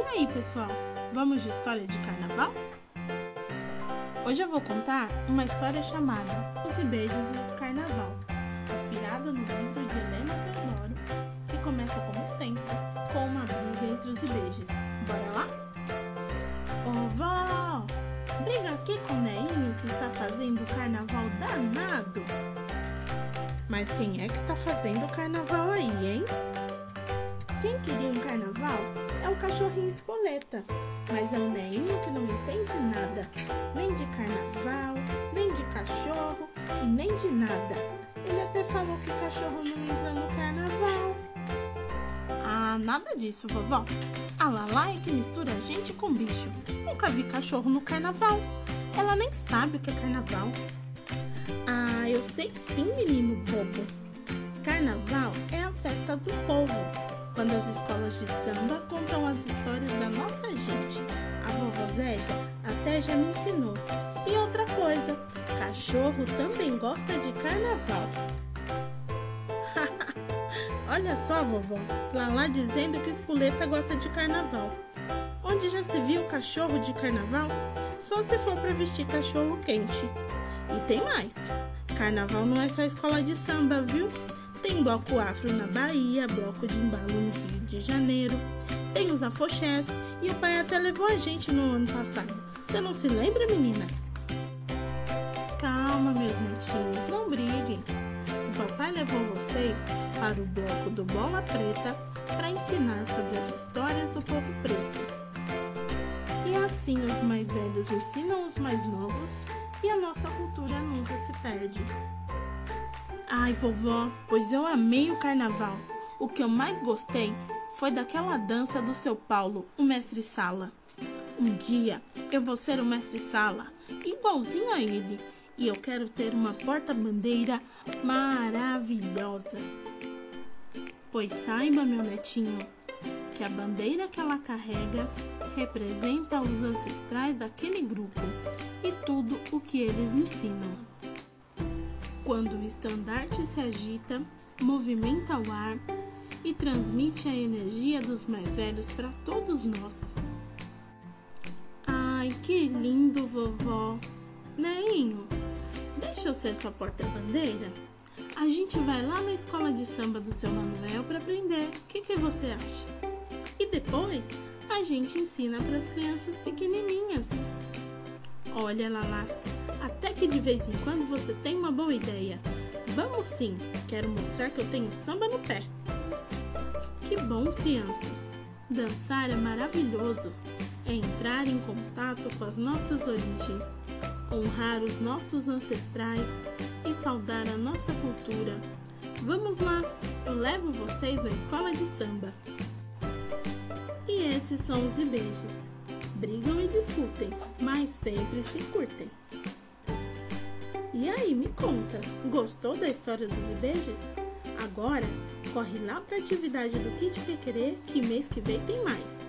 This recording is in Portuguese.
E aí, pessoal? Vamos de história de carnaval? Hoje eu vou contar uma história chamada Os Beijos do Carnaval, inspirada no livro de Helena Teodoro, que começa como sempre com uma briga entre os beijos. Bora lá? Ô vó! Briga aqui com o Neinho que está fazendo o carnaval danado! Mas quem é que está fazendo o carnaval aí, hein? Quem queria um carnaval é o cachorrinho espoleta, mas é o Neinho que não entende nada, nem de carnaval, nem de cachorro e nem de nada. Ele até falou que cachorro não entra no carnaval. Ah, nada disso, vovó. A Lala é que mistura gente com bicho. Nunca vi cachorro no carnaval. Ela nem sabe o que é carnaval. Ah, eu sei sim, menino bobo. Carnaval é a festa do povo quando as escolas de samba contam as histórias da nossa gente. A vovó Zélia até já me ensinou. E outra coisa, cachorro também gosta de carnaval. Olha só, vovó, lá dizendo que espoleta gosta de carnaval. Onde já se viu cachorro de carnaval? Só se for para vestir cachorro quente. E tem mais. Carnaval não é só escola de samba, viu? Tem bloco afro na Bahia, bloco de embalo no Rio de Janeiro. Tem os afoxés e o pai até levou a gente no ano passado. Você não se lembra, menina? Calma, meus netinhos, não briguem. O papai levou vocês para o bloco do Bola Preta para ensinar sobre as histórias do povo preto. E assim os mais velhos ensinam os mais novos e a nossa cultura nunca se perde. Ai, vovó, pois eu amei o carnaval. O que eu mais gostei foi daquela dança do seu Paulo, o mestre Sala. Um dia eu vou ser o mestre Sala, igualzinho a ele, e eu quero ter uma porta-bandeira maravilhosa. Pois saiba, meu netinho, que a bandeira que ela carrega representa os ancestrais daquele grupo e tudo o que eles ensinam. Quando o estandarte se agita, movimenta o ar e transmite a energia dos mais velhos para todos nós. Ai, que lindo, vovó! Neinho, deixa eu ser sua porta-bandeira? A gente vai lá na escola de samba do seu Manuel para aprender. O que, que você acha? E depois a gente ensina para as crianças pequenininhas. Olha, Lala, que de vez em quando você tem uma boa ideia. Vamos sim, quero mostrar que eu tenho samba no pé. Que bom, crianças! Dançar é maravilhoso. É entrar em contato com as nossas origens, honrar os nossos ancestrais e saudar a nossa cultura. Vamos lá, eu levo vocês na escola de samba. E esses são os beijos. Brigam e discutem, mas sempre se curtem. E aí, me conta, gostou da história dos beijos? Agora, corre lá para a atividade do Kit Querer que mês que vem tem mais.